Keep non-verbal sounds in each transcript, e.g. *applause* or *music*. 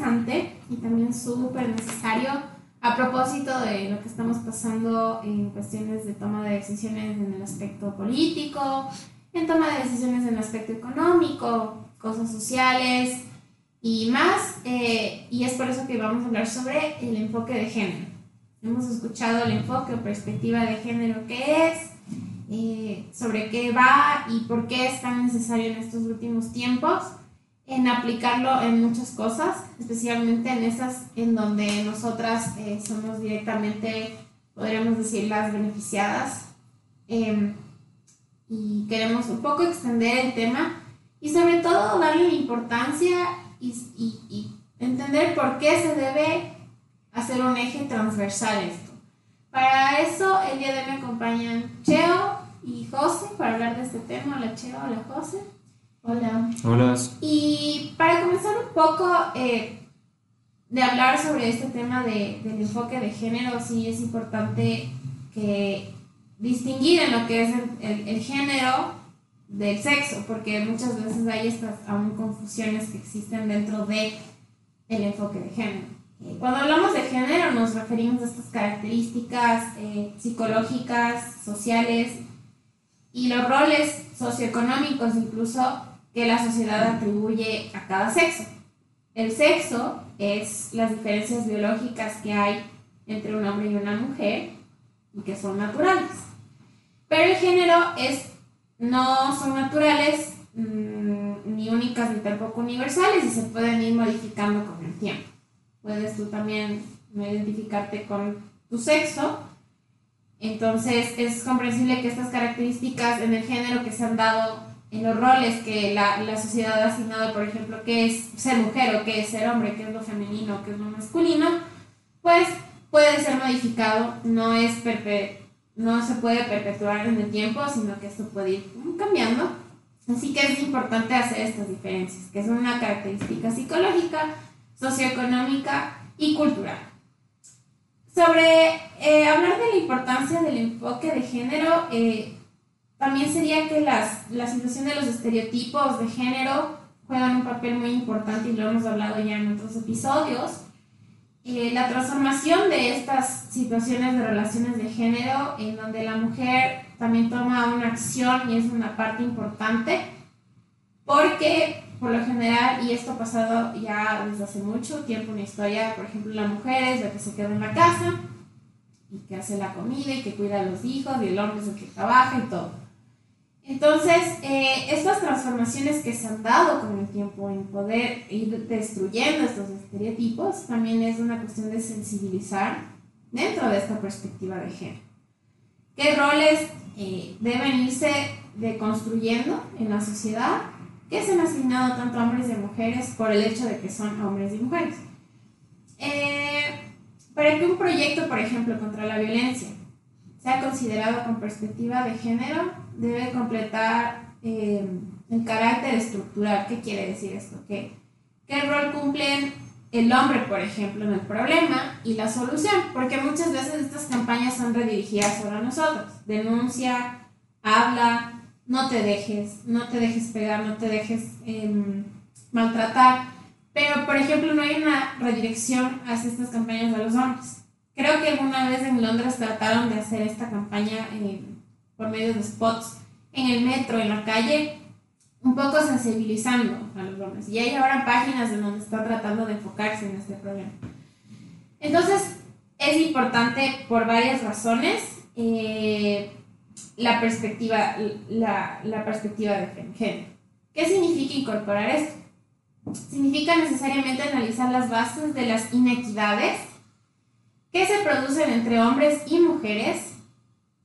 interesante y también súper necesario a propósito de lo que estamos pasando en cuestiones de toma de decisiones en el aspecto político, en toma de decisiones en el aspecto económico, cosas sociales y más. Eh, y es por eso que vamos a hablar sobre el enfoque de género. Hemos escuchado el enfoque o perspectiva de género que es, eh, sobre qué va y por qué es tan necesario en estos últimos tiempos en aplicarlo en muchas cosas, especialmente en esas en donde nosotras eh, somos directamente, podríamos decir, las beneficiadas. Em, y queremos un poco extender el tema y sobre todo darle importancia y, y, y entender por qué se debe hacer un eje transversal esto. Para eso, el día de hoy me acompañan Cheo y José para hablar de este tema. Hola Cheo, hola José. Hola. Hola. Y para comenzar un poco eh, de hablar sobre este tema de, del enfoque de género, sí es importante que distinguir en lo que es el, el, género del sexo, porque muchas veces hay estas aún confusiones que existen dentro de el enfoque de género. Eh, cuando hablamos de género nos referimos a estas características eh, psicológicas, sociales y los roles socioeconómicos incluso que la sociedad atribuye a cada sexo. El sexo es las diferencias biológicas que hay entre un hombre y una mujer y que son naturales. Pero el género es, no son naturales mmm, ni únicas ni tampoco universales y se pueden ir modificando con el tiempo. Puedes tú también no identificarte con tu sexo. Entonces es comprensible que estas características en el género que se han dado en los roles que la, la, sociedad ha asignado, por ejemplo, qué es ser mujer o qué es ser hombre, qué es lo femenino, qué es lo masculino, pues puede ser modificado, no, es perpe no se puede perpetuar en el tiempo, sino que esto puede ir cambiando. Así que es importante hacer estas diferencias, que son una característica psicológica, socioeconómica y cultural. Sobre eh, hablar de la importancia del enfoque de género, eh, también sería que las, la situación de los estereotipos de género juegan un papel muy importante y lo hemos hablado ya en otros episodios. Eh, la transformación de estas situaciones de relaciones de género en donde la mujer también toma una acción y es una parte importante porque por lo general, y esto ha pasado ya desde hace mucho tiempo en historia, por ejemplo, la mujer es la que se queda en la casa y que hace la comida y que cuida a los hijos y el hombre es el que trabaja y todo. Entonces, eh, estas transformaciones que se han dado con el tiempo en poder ir destruyendo estos estereotipos también es una cuestión de sensibilizar dentro de esta perspectiva de género. ¿Qué roles eh, deben irse deconstruyendo en la sociedad que se han asignado tanto a hombres y a mujeres por el hecho de que son hombres y mujeres? Eh, para que un proyecto, por ejemplo, contra la violencia sea considerado con perspectiva de género, debe completar eh, el carácter estructural. ¿Qué quiere decir esto? ¿Qué, ¿Qué rol cumplen el hombre, por ejemplo, en el problema y la solución? Porque muchas veces estas campañas son redirigidas sobre nosotros. Denuncia, habla, no te dejes, no te dejes pegar, no te dejes eh, maltratar. Pero, por ejemplo, no hay una redirección hacia estas campañas de los hombres. Creo que alguna vez en Londres trataron de hacer esta campaña eh, por medio de spots en el metro, en la calle, un poco sensibilizando a los hombres. Y hay ahora páginas en donde está tratando de enfocarse en este problema. Entonces, es importante por varias razones eh, la, perspectiva, la, la perspectiva de género. ¿Qué significa incorporar esto? Significa necesariamente analizar las bases de las inequidades que se producen entre hombres y mujeres,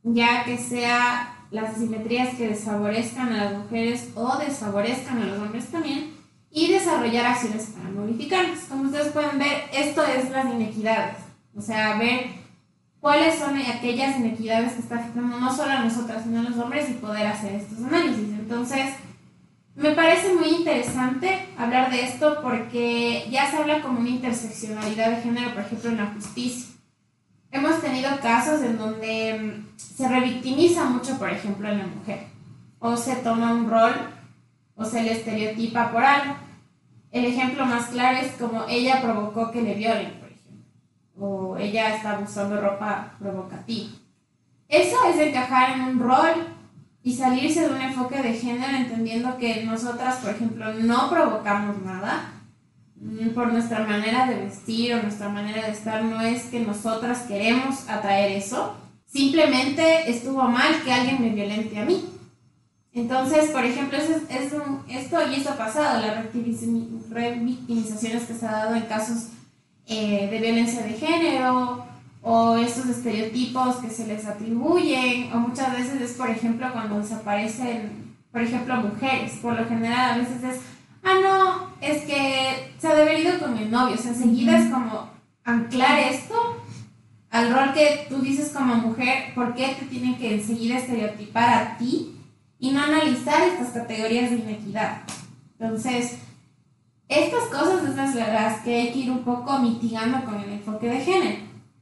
ya que sea las asimetrías que desfavorezcan a las mujeres o desfavorezcan a los hombres también, y desarrollar acciones para modificarlas. Como ustedes pueden ver, esto es las inequidades, o sea, ver cuáles son aquellas inequidades que están afectando no solo a nosotras, sino a los hombres y poder hacer estos análisis. Entonces, me parece muy interesante hablar de esto porque ya se habla como una interseccionalidad de género, por ejemplo, en la justicia hemos tenido casos en donde mm, se revictimiza mucho, por ejemplo, a la mujer. o se toma un rol o se le estereotipa por algo. El ejemplo más claro es como ella provocó que le violen, por ejemplo, o ella está usando ropa provocativa. Eso es encajar en un rol y salirse de un enfoque de género entendiendo que nosotras, por ejemplo, no provocamos nada por nuestra manera de vestir o nuestra manera de estar, no es que nosotras queremos atraer eso, simplemente estuvo mal que alguien me violente a mí. Entonces, por ejemplo, es, es esto y eso ha pasado, las revictimizaciones que se ha dado en casos eh, de violencia de género o estos estereotipos que se les atribuyen, o muchas veces es, por ejemplo, cuando desaparecen, por ejemplo, mujeres, por lo general a veces es, ah, no, es que se ha de con el novio, o sea, enseguida es como anclar esto al rol que tú dices como mujer, ¿por qué te tienen que enseguida estereotipar a ti y no analizar estas categorías de inequidad? Entonces, estas cosas son las que hay que ir un poco mitigando con el enfoque de género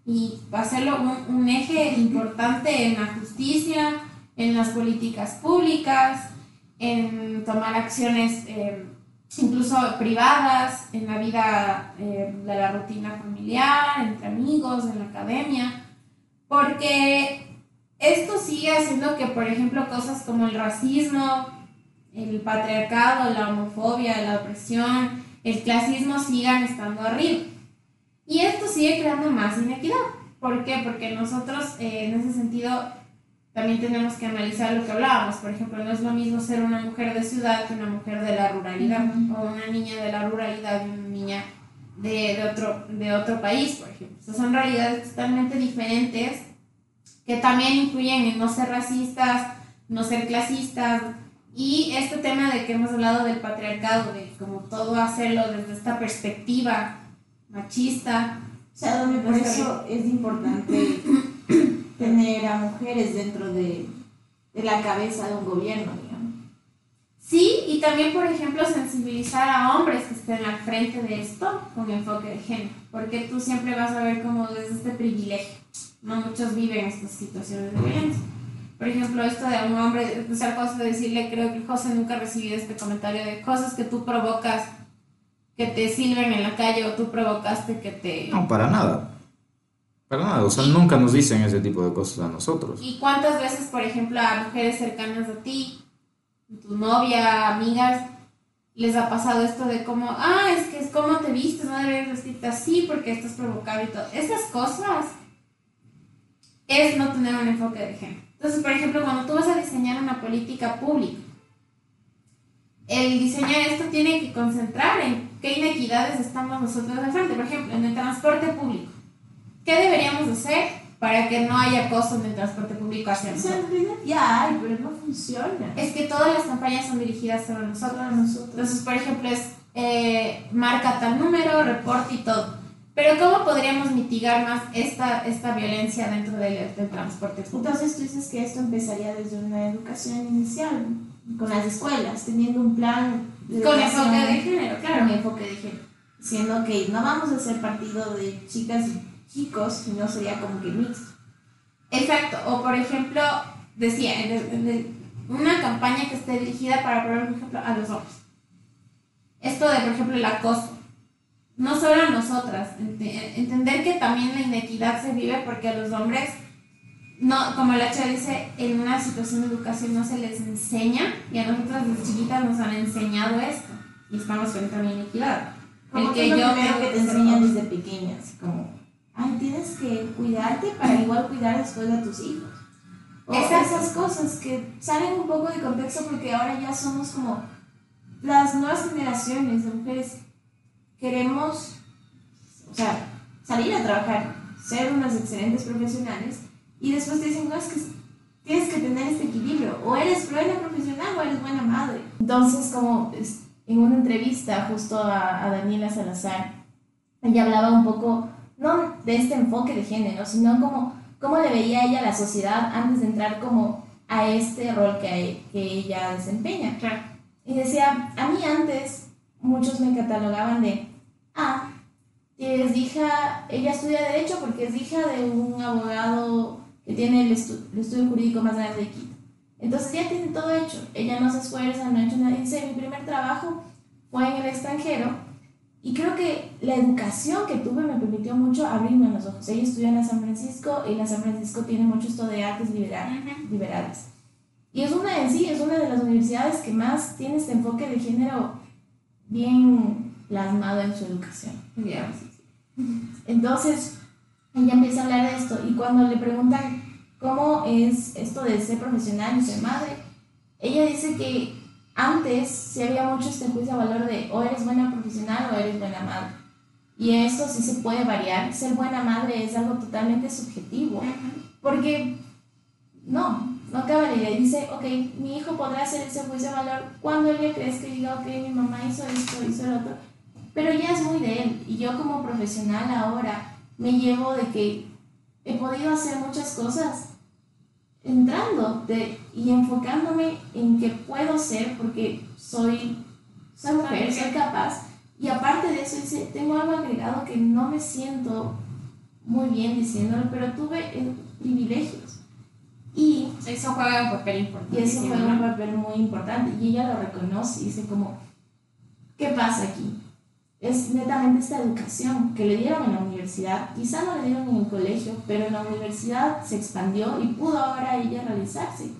y hacerlo un, un, eje importante en la justicia, en las políticas públicas, en tomar acciones eh, incluso privadas, en la vida eh, de la rutina familiar, entre amigos, en la academia, porque esto sigue haciendo que, por ejemplo, cosas como el racismo, el patriarcado, la homofobia, la opresión, el clasismo sigan estando arriba. Y esto sigue creando más inequidad. ¿Por qué? Porque nosotros eh, en ese sentido también tenemos que analizar lo que hablábamos. Por ejemplo, no es lo mismo ser una mujer de ciudad que una mujer de la ruralidad, o una niña de la ruralidad y una niña de, de, otro, de otro país, por ejemplo. son realidades totalmente diferentes que también influyen en no ser racistas, no ser clasistas. Y este tema de que hemos hablado del patriarcado, de como todo hacerlo desde esta perspectiva machista. O sea, por eso es importante *laughs* tener a mujeres dentro de, de la cabeza de un gobierno, digamos. Sí, y también, por ejemplo, sensibilizar a hombres que estén al frente de esto con enfoque de género, porque tú siempre vas a ver como desde este privilegio. No muchos viven estas situaciones de violencia. Por ejemplo, esto de un hombre, o sea, decirle, creo que José nunca ha recibido este comentario de cosas que tú provocas que te sirven en la calle o tú provocaste que te... No, para nada. Para nada, o sea, nunca nos dicen ese tipo de cosas a nosotros. ¿Y cuántas veces, por ejemplo, a mujeres cercanas a ti, tu novia, amigas, les ha pasado esto de como, ah, es que es como te vistes, no debes vestirte así porque estás provocando y todo. Esas cosas es no tener un enfoque de género. Entonces, por ejemplo, cuando tú vas a diseñar una política pública, el diseñar esto tiene que concentrar en qué inequidades estamos nosotros al frente. Por ejemplo, en el transporte público. ¿Qué deberíamos hacer para que no haya acoso en el transporte público hacia nosotros? Ya hay, pero no funciona. Es que todas las campañas son dirigidas sobre nosotros. nosotros. Entonces, por ejemplo, es eh, marca tal número, reporte y todo. Pero ¿cómo podríamos mitigar más esta, esta violencia dentro del, del transporte público? Entonces tú dices que esto empezaría desde una educación inicial con las escuelas, teniendo un plan con enfoque de género, claro. Con enfoque de género. Siendo que no vamos a ser partido de chicas y chicos, sino sería como que mixto. Exacto, o por ejemplo, decía, una campaña que esté dirigida para, por ejemplo, a los hombres. Esto de, por ejemplo, el acoso. No solo a nosotras, entender que también la inequidad se vive porque a los hombres no, como la chica dice, en una situación de educación no se les enseña y a nosotras las chiquitas nos han enseñado esto y estamos frente a una inequidad. Como el que, yo creo que te enseñan desde pequeñas, como, ay, tienes que cuidarte para igual cuidar después de tus hijos. O esas cosas que salen un poco de contexto porque ahora ya somos como las nuevas generaciones de mujeres queremos, o sea, salir a trabajar, ser unas excelentes profesionales y después te dicen, no, es que tienes que tener este equilibrio, o eres buena profesional o eres buena madre. Entonces, como en una entrevista justo a, a Daniela Salazar, ella hablaba un poco, no de este enfoque de género, sino como cómo le veía ella a la sociedad antes de entrar como a este rol que, que ella desempeña. Y decía, a mí antes muchos me catalogaban de, ah, es hija, ella estudia derecho porque es hija de un abogado que tiene el, estudio jurídico más grande de Quito. Entonces ya tiene todo hecho. Ella no se esfuerza, no ha hecho nada. Dice, mi primer trabajo fue en el extranjero y creo que la educación que tuve me permitió mucho abrirme los ojos. Ella estudió en la San Francisco y la San Francisco tiene mucho esto de artes liberales. Y es una en sí, es una de las universidades que más tiene este enfoque de género bien plasmado en su educación. Entonces, ella empieza a hablar de esto y cuando le preguntan cómo es esto de ser profesional y ser madre, ella dice que antes se había mucho este juicio a valor de o eres buena profesional o eres buena madre. Y esto sí se puede variar. Ser buena madre es algo totalmente subjetivo. Porque no, no acaba la idea. Dice, ok, mi hijo podrá hacer ese juicio de valor cuando él crees que diga, ok, mi mamá hizo esto, hizo lo otro. Pero ya es muy de él. Y yo como profesional ahora me llevo de que he podido hacer muchas cosas entrando de, y enfocándome en que puedo ser porque soy, soy mujer, soy capaz. Y aparte de eso, dice, tengo algo agregado que no me siento muy bien diciéndolo, pero tuve privilegios. Y eso juega un papel importante. Y eso juega un papel muy importante. Y ella lo reconoce y dice como, ¿qué pasa aquí? Es netamente esta educación que le dieron en la universidad, quizá no le dieron en el colegio, pero en la universidad se expandió y pudo ahora ella realizarse.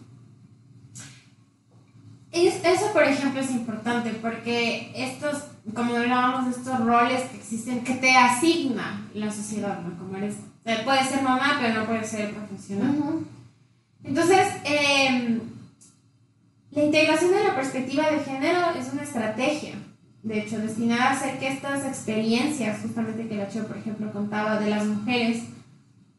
Eso, por ejemplo, es importante porque estos, como hablábamos de estos roles que existen, que te asigna la sociedad, ¿no? Como eres, puede ser mamá, pero no puede ser profesional. Entonces, em, la integración de la perspectiva de género es una estrategia de hecho, destinada a hacer que estas experiencias, justamente que la Cheo, por ejemplo, contaba de las mujeres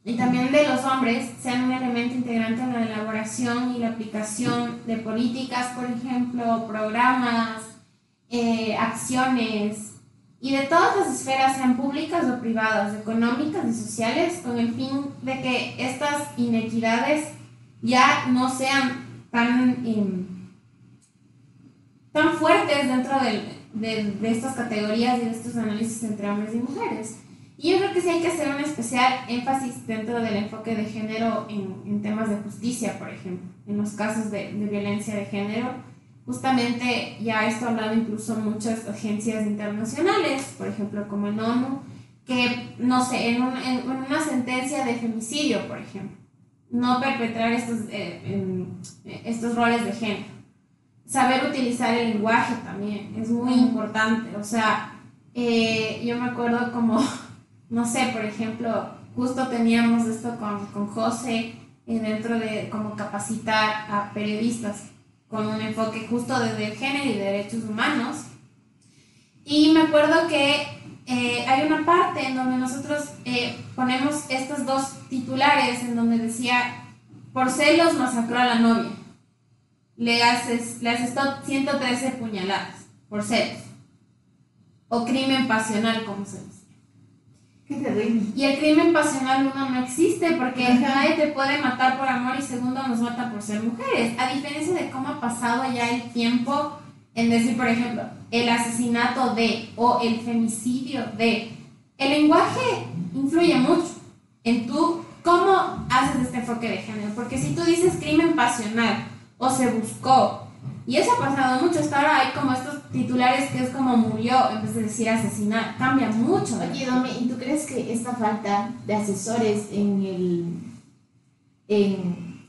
y también de los hombres, sean un elemento integrante en la elaboración y la aplicación de políticas, por ejemplo, programas, eh, acciones y de todas las esferas, sean públicas o privadas, económicas y sociales, con el fin de que estas inequidades ya no sean tan, em, tan fuertes dentro del, de, de, estas categorías y de estos análisis entre hombres y mujeres. Y yo creo que sí hay que hacer un especial énfasis dentro del enfoque de género en, en temas de justicia, por ejemplo, en los casos de, de, violencia de género. Justamente ya esto ha hablado incluso muchas agencias internacionales, por ejemplo como el ONU, que, no sé, en, un, en una sentencia de femicidio, por ejemplo, no perpetrar estos, eh, estos roles de género saber utilizar el lenguaje también es muy importante. O sea, eh, yo me acuerdo como, *laughs* no sé, por ejemplo, justo teníamos esto con, con José eh, dentro de como capacitar a periodistas con un enfoque justo desde el género y derechos humanos. Y me acuerdo que eh, hay una parte en donde nosotros ponemos estos dos titulares en donde decía, por celos masacró a la novia le haces, le haces 113 puñaladas por celos. O crimen pasional, como se dice. Qué terrible. Y el crimen pasional, uno, no existe porque nadie te puede matar por amor y segundo, nos mata por ser mujeres. A diferencia de cómo ha pasado ya el tiempo en decir, por ejemplo, el asesinato de o el femicidio de. El lenguaje influye mucho en tú cómo haces este enfoque de género. Porque si tú dices crimen pasional, o se buscó. Y eso ha pasado mucho. Hasta ahora hay como estos titulares que es como murió en vez de decir asesinar. Cambia mucho. Oye, Domi, ¿y tú crees que esta falta de asesores en el, en,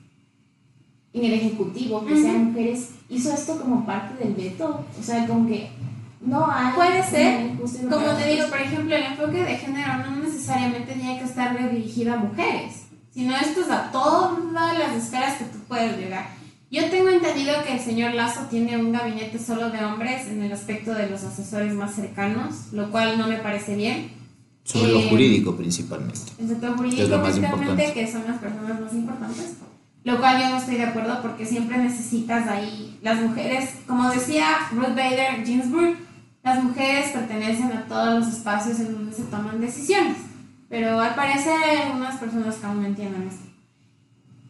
en el ejecutivo, que sean mujeres, hizo esto como parte del veto? O sea, como que no hay. Puede ser. Como te digo, por ejemplo, el enfoque de género no necesariamente tiene que estar dirigido a mujeres, sino esto es a todas las esferas que tú puedes llegar. Yo tengo entendido que el señor Lazo tiene un gabinete solo de hombres en el aspecto de los asesores más cercanos, lo cual no me parece bien. Sobre lo eh, jurídico principalmente. El sector jurídico principalmente, que son las personas más importantes. Lo cual yo no estoy de acuerdo porque siempre necesitas ahí las mujeres, como decía Ruth Bader Ginsburg, las mujeres pertenecen a todos los espacios en donde se toman decisiones. Pero al parecer hay algunas personas que aún no entienden esto.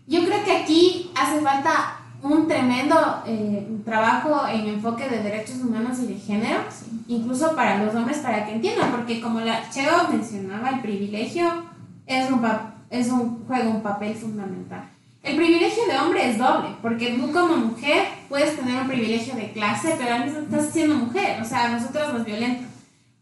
Yo creo que aquí hace falta un tremendo eh, trabajo en enfoque de derechos humanos y de género, incluso para los hombres, para que entiendan, porque como la Cheo mencionaba, el privilegio es un, es un juega un papel fundamental. el privilegio de hombre es doble, porque tú como mujer puedes tener un privilegio de clase, pero al mismo estás siendo mujer, o sea, a nosotros nos violentan.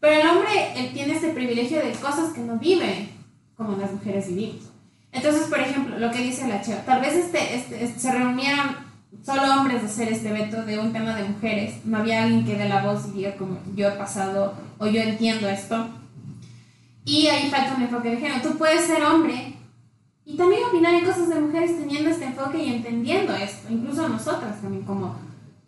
Pero el hombre él tiene este privilegio de cosas que no vive como las mujeres vivimos. Entonces, por ejemplo, lo que dice la Cheva, tal vez este, este, este, se reunieran solo hombres hacer este veto de un tema de mujeres, no había alguien que dé la voz y diga como yo he pasado o yo entiendo esto. Y ahí falta un enfoque de género. Tú puedes ser hombre y también opinar en cosas de mujeres teniendo este enfoque y entendiendo esto, incluso nosotras también, como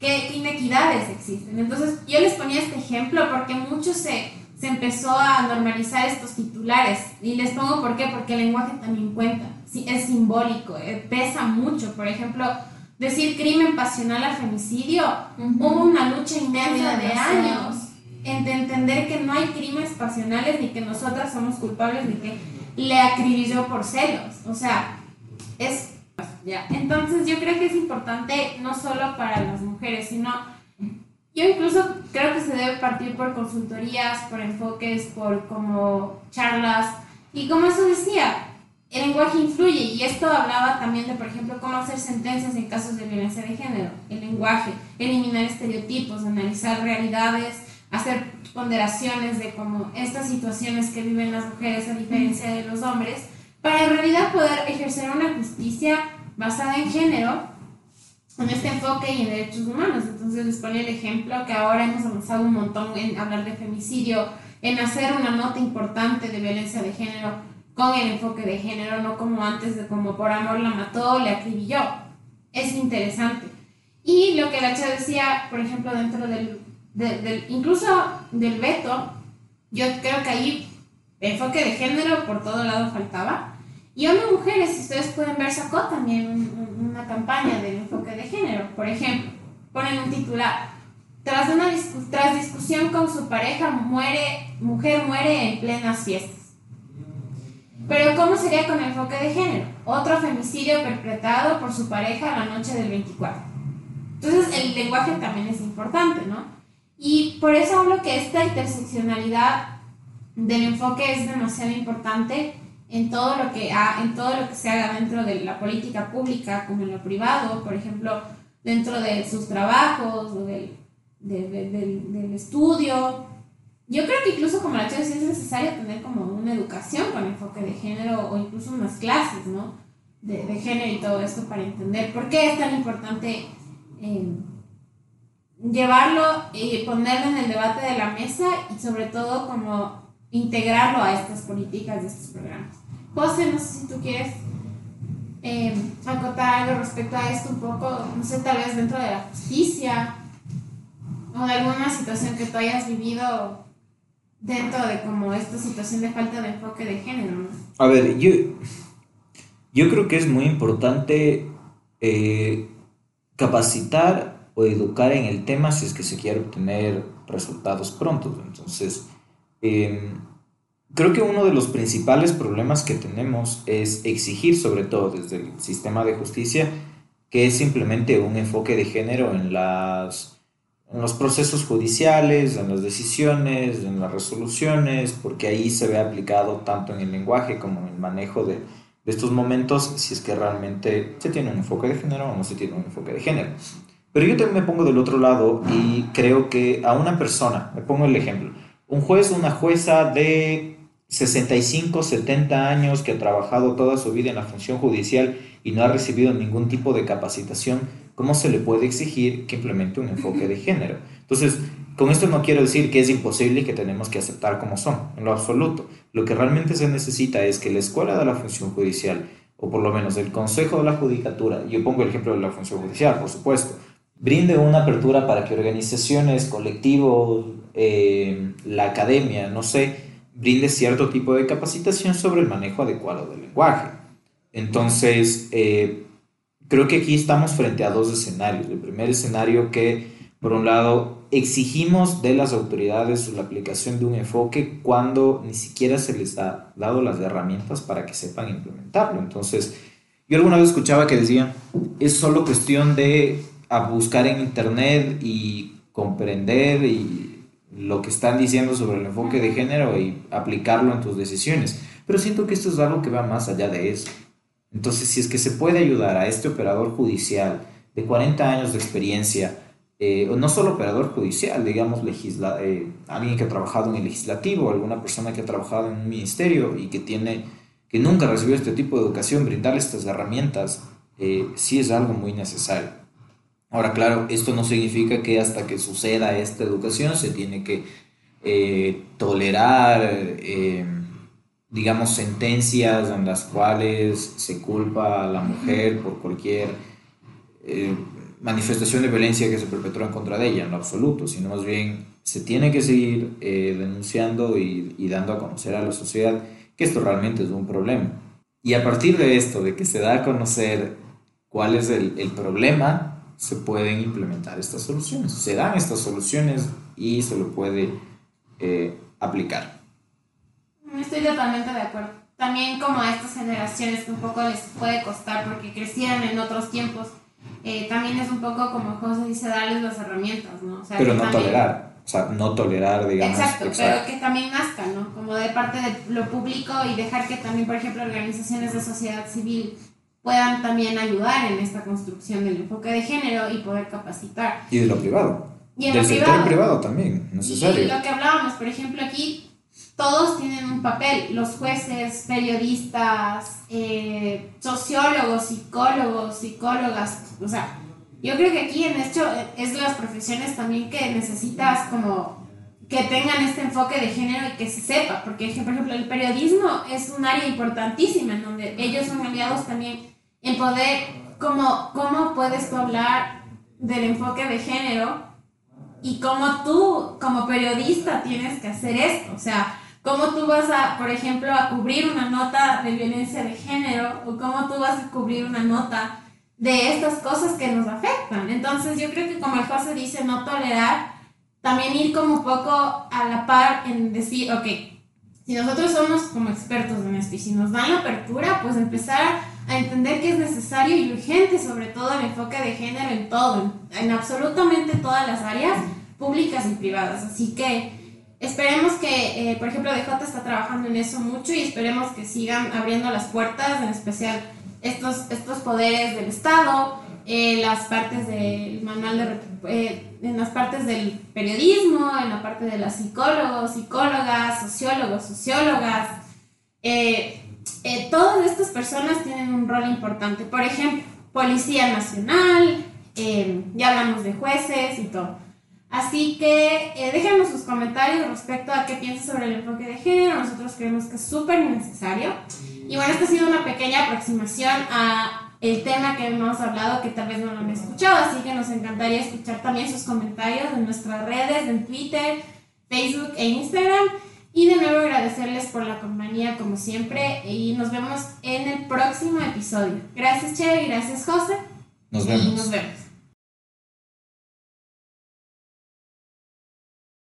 qué, inequidades existen. Entonces yo les ponía este ejemplo porque mucho se, se empezó a normalizar estos titulares y les pongo por qué, porque el lenguaje también cuenta, es simbólico, eh, pesa mucho. Por ejemplo, decir crimen pasional al femicidio, hubo una lucha inmensa de años en entender que no hay crímenes pasionales ni que nosotras somos culpables ni que le acribilló por celos. O sea, es... Ya. Entonces yo creo que es importante no solo para las mujeres, sino yo incluso creo que se debe partir por consultorías, por enfoques, por como charlas. Y como eso decía, el lenguaje influye y esto hablaba también de, por ejemplo, cómo hacer sentencias en casos de violencia de género. El lenguaje, eliminar estereotipos, analizar realidades, hacer ponderaciones de cómo estas situaciones que viven las mujeres a diferencia de los hombres, para en realidad poder ejercer una justicia basada en género, con este enfoque y en derechos humanos. Entonces les ponía el ejemplo que ahora hemos avanzado un montón en hablar de femicidio, en hacer una nota importante de violencia de género con el enfoque de género, no como antes de como por amor la mató, le acribilló. Es interesante. Y lo que la chica decía, por ejemplo, dentro del incluso del veto, yo creo que ahí enfoque de género por todo lado faltaba. Y ONU Mujeres, si ustedes pueden ver, sacó también una campaña del enfoque de género. Por ejemplo, ponen un titular. Tras, una tras discusión con su pareja, muere, mujer muere en plenas fiestas. Pero ¿cómo sería con enfoque de género? Otro femicidio perpetrado por su pareja la noche del 24. Entonces el lenguaje también es importante, ¿no? Y por eso hablo que esta interseccionalidad del enfoque es demasiado importante en todo lo que, en todo lo que se haga dentro de la política pública como en lo privado, por ejemplo, dentro de sus trabajos o del, del, estudio. Yo creo que incluso como la chica es necesario tener como una educación con enfoque de género o incluso unas clases, ¿no? De, género y todo esto para entender por qué es tan importante eh, llevarlo y ponerlo en el debate de la mesa y sobre todo como integrarlo a estas políticas de estos programas. José, no sé si tú quieres eh, acotar algo respecto a esto un poco, no sé, tal vez dentro de la justicia o de alguna situación que tú hayas vivido dentro de como esta situación de falta de enfoque de género. A ver, yo, yo creo que es muy importante eh, capacitar o educar en el tema si es que se quiere obtener resultados prontos. Entonces, em, creo que uno de los principales problemas que tenemos es exigir, sobre todo desde el sistema de justicia, que es simplemente un enfoque de género en, las, en los procesos judiciales, en las decisiones, en las resoluciones, porque ahí se ve aplicado tanto en el lenguaje como en el manejo de, de estos momentos, si es que realmente se tiene un enfoque de género o no se tiene un enfoque de género. Pero yo también me pongo del otro lado y creo que a una persona, me pongo el ejemplo, un juez o una jueza de 65, 70 años que ha trabajado toda su vida en la función judicial y no ha recibido ningún tipo de capacitación, ¿cómo se le puede exigir que implemente un enfoque de género? Entonces, con esto no quiero decir que es imposible y que tenemos que aceptar como son, en lo absoluto. Lo que realmente se necesita es que la escuela de la función judicial, o por lo menos el Consejo de la Judicatura, yo pongo el ejemplo de la función judicial, por supuesto, brinde una apertura para que organizaciones, colectivos, eh, la academia, no sé, brinde cierto tipo de capacitación sobre el manejo adecuado del lenguaje. Entonces, eh, creo que aquí estamos frente a dos escenarios. El primer escenario que, por un lado, exigimos de las autoridades la aplicación de un enfoque cuando ni siquiera se les ha dado las herramientas para que sepan implementarlo. Entonces, yo alguna vez escuchaba que decían, es solo cuestión de buscar en internet y comprender y lo que están diciendo sobre el enfoque de género y aplicarlo en tus decisiones. Pero siento que esto es algo que va más allá de eso. Entonces, si es que se puede ayudar a este operador judicial de 40 años de experiencia, eh, no solo operador judicial, digamos, legisla eh, alguien que ha trabajado en el legislativo, alguna persona que ha trabajado en un ministerio y que tiene que nunca recibió este tipo de educación, brindarle estas herramientas, eh, sí es algo muy necesario. Ahora, claro, esto no significa que hasta que suceda esta educación se tiene que eh, tolerar, eh, digamos, sentencias en las cuales se culpa a la mujer por cualquier manifestación de violencia que se perpetró en contra de ella, en lo absoluto, sino más bien se tiene que seguir denunciando y, y dando a conocer a la sociedad que esto realmente es un problema. Y a partir de esto, de que se da a conocer cuál es el, el problema, se pueden implementar estas soluciones. Se dan estas soluciones y se lo puede eh, aplicar. Estoy totalmente de acuerdo. También como a estas generaciones que un poco les puede costar porque crecieron en otros tiempos, eh, también es un poco como José dice, darles las herramientas, ¿no? Pero no tolerar. O sea, no tolerar, digamos. Exacto, pero que también nazca, ¿no? Como de parte de lo público y dejar que también, por ejemplo, organizaciones de sociedad civil puedan también ayudar en esta construcción del enfoque de género y poder capacitar. Y de lo privado. Y en Del sector privado, también, necesario. Y lo que hablábamos, por ejemplo, aquí todos tienen un papel, los jueces, periodistas, eh, sociólogos, psicólogos, psicólogas, o sea, yo creo que aquí en hecho es de las profesiones también que necesitas como que tengan este enfoque de género y que se sepa, porque por ejemplo el periodismo es un área importantísima en donde ellos son aliados también en poder, como, cómo puedes hablar del enfoque de género y cómo tú como periodista tienes que hacer esto, o sea, cómo tú vas a, por ejemplo, a cubrir una nota de violencia de género o cómo tú vas a cubrir una nota de estas cosas que nos afectan. Entonces yo creo que como el José dice, no tolerar, también ir como un poco a la par en decir, ok, si nosotros somos como expertos en esto y si nos dan la apertura, pues empezar a entender que es necesario y urgente, sobre todo el enfoque de género en todo, en, absolutamente todas las áreas públicas y privadas. Así que esperemos que, eh, por ejemplo, DJ está trabajando en eso mucho y esperemos que sigan abriendo las puertas, en especial estos, estos poderes del Estado, eh, las partes del manual de, eh, en las partes del periodismo, en la parte de los psicólogos, psicólogas, sociólogos, sociólogas. Eh, todas estas personas tienen un rol importante. Por ejemplo, Policía Nacional, ya hablamos de jueces y todo. Así que déjenos sus comentarios respecto a qué piensan sobre el enfoque de género. Nosotros creemos que es súper necesario. Y bueno, esta ha sido una pequeña aproximación a el tema que hemos hablado que tal vez no lo han escuchado, así que nos encantaría escuchar también sus comentarios en nuestras redes, en Twitter, Facebook e Instagram. Y de nuevo agradecerles por la compañía como siempre y nos vemos en el próximo episodio. Gracias Che gracias José. Nos vemos. Y nos vemos.